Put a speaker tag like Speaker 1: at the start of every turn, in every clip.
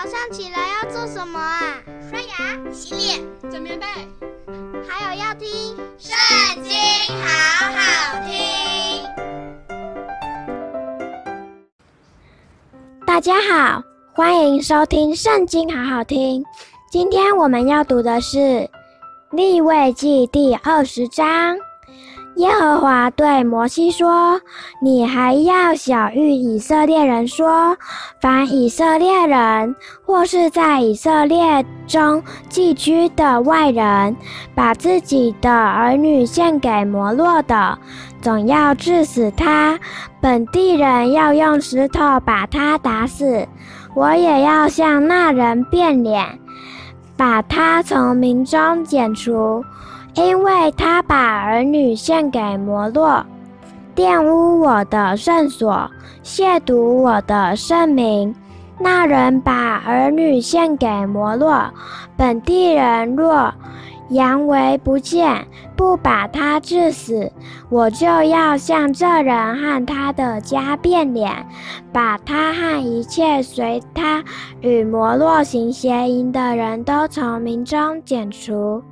Speaker 1: 早上起来要做什么啊？
Speaker 2: 刷牙、洗脸、
Speaker 3: 整棉被，
Speaker 1: 还有要听《
Speaker 2: 圣经》，好好听。
Speaker 4: 大家好，欢迎收听《圣经》，好好听。今天我们要读的是《利未记》第二十章。耶和华对摩西说：“你还要晓諭以色列人说，凡以色列人或是在以色列中寄居的外人，把自己的儿女献给摩洛的，总要治死他。本地人要用石头把他打死。我也要向那人变脸，把他从民中剪除。”因为他把儿女献给摩洛，玷污我的圣所，亵渎我的圣名。那人把儿女献给摩洛，本地人若扬为不见，不把他治死，我就要向这人和他的家变脸，把他和一切随他与摩洛行邪淫的人都从民中剪除。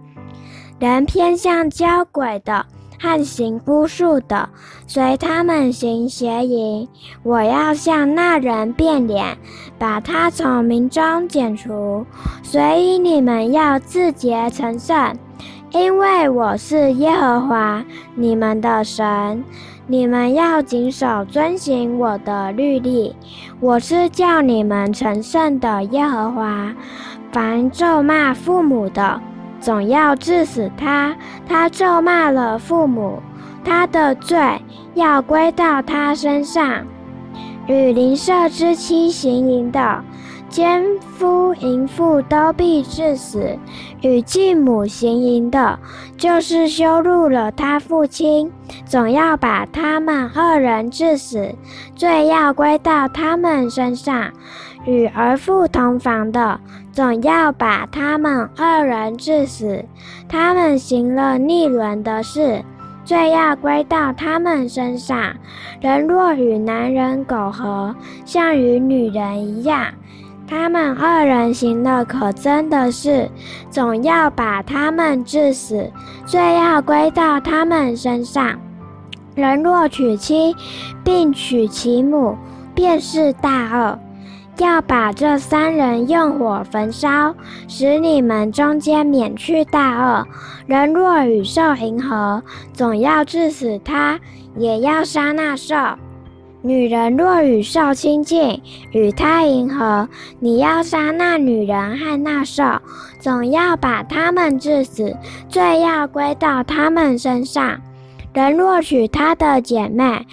Speaker 4: 人偏向交鬼的和行巫术的，随他们行邪淫，我要向那人变脸，把他从民中剪除。所以你们要自洁成圣，因为我是耶和华你们的神。你们要谨守遵行我的律例，我是叫你们成圣的耶和华。凡咒骂父母的，总要治死他。他咒骂了父母，他的罪要归到他身上。与邻舍之妻行淫的，奸夫淫妇都必致死。与继母行淫的，就是羞辱了他父亲，总要把他们二人致死，罪要归到他们身上。与儿妇同房的，总要把他们二人治死，他们行了逆伦的事，罪要归到他们身上。人若与男人苟合，像与女人一样，他们二人行了可憎的事，总要把他们治死，罪要归到他们身上。人若娶妻，并娶其母，便是大恶。要把这三人用火焚烧，使你们中间免去大恶。人若与兽淫合，总要治死他，也要杀那兽。女人若与兽亲近，与他淫合，你要杀那女人和那兽，总要把他们治死，罪要归到他们身上。人若娶他的姐妹，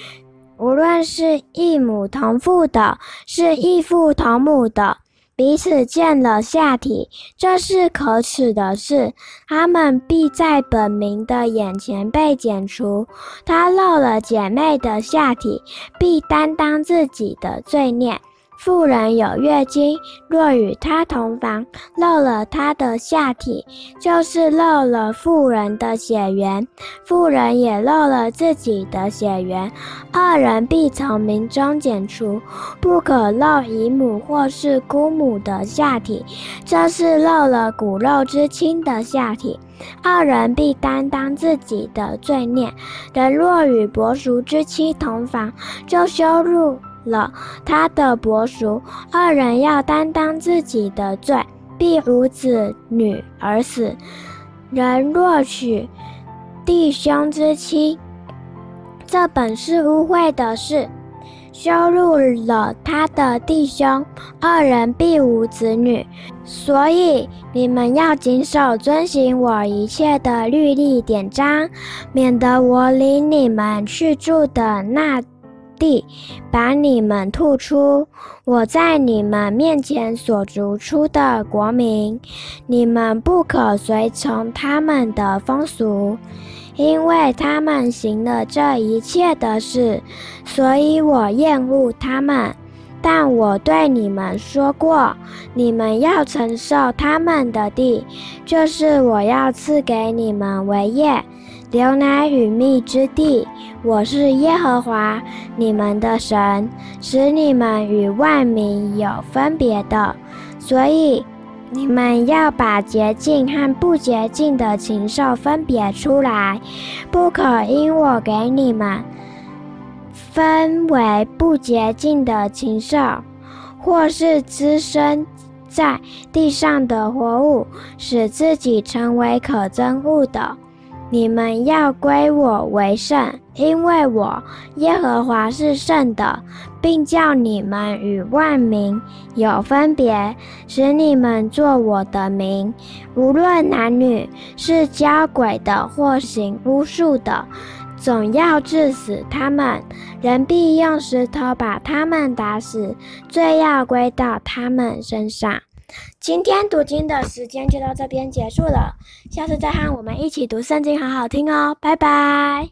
Speaker 4: 无论是异母同父的，是异父同母的，彼此见了下体，这是可耻的事，他们必在本民的眼前被剪除。他露了姐妹的下体，必担当自己的罪孽。妇人有月经，若与她同房，露了她的下体，就是露了妇人的血缘，妇人也露了自己的血缘，二人必从民中剪除，不可露姨母或是姑母的下体，这是露了骨肉之亲的下体，二人必担当自己的罪孽。人若与伯叔之妻同房，就羞辱了他的伯叔，二人要担当自己的罪，必无子女而死。人若娶弟兄之妻，这本是污秽的事，羞辱了他的弟兄，二人必无子女。所以你们要谨守遵行我一切的律例典章，免得我领你们去住的那地，把你们吐出，我在你们面前所逐出的国民，你们不可随从他们的风俗，因为他们行了这一切的事，所以我厌恶他们。但我对你们说过，你们要承受他们的地，就是我要赐给你们为业。流奶与蜜之地，我是耶和华你们的神，使你们与万民有分别的。所以你们要把洁净和不洁净的禽兽分别出来，不可因我给你们分为不洁净的禽兽，或是滋生在地上的活物，使自己成为可憎恶的。你们要归我为圣，因为我耶和华是圣的，并叫你们与万民有分别，使你们作我的民。无论男女，是交鬼的或行巫术的，总要治死他们。人必用石头把他们打死，罪要归到他们身上。今天读经的时间就到这边结束了，下次再和我们一起读圣经，好好听哦，拜拜。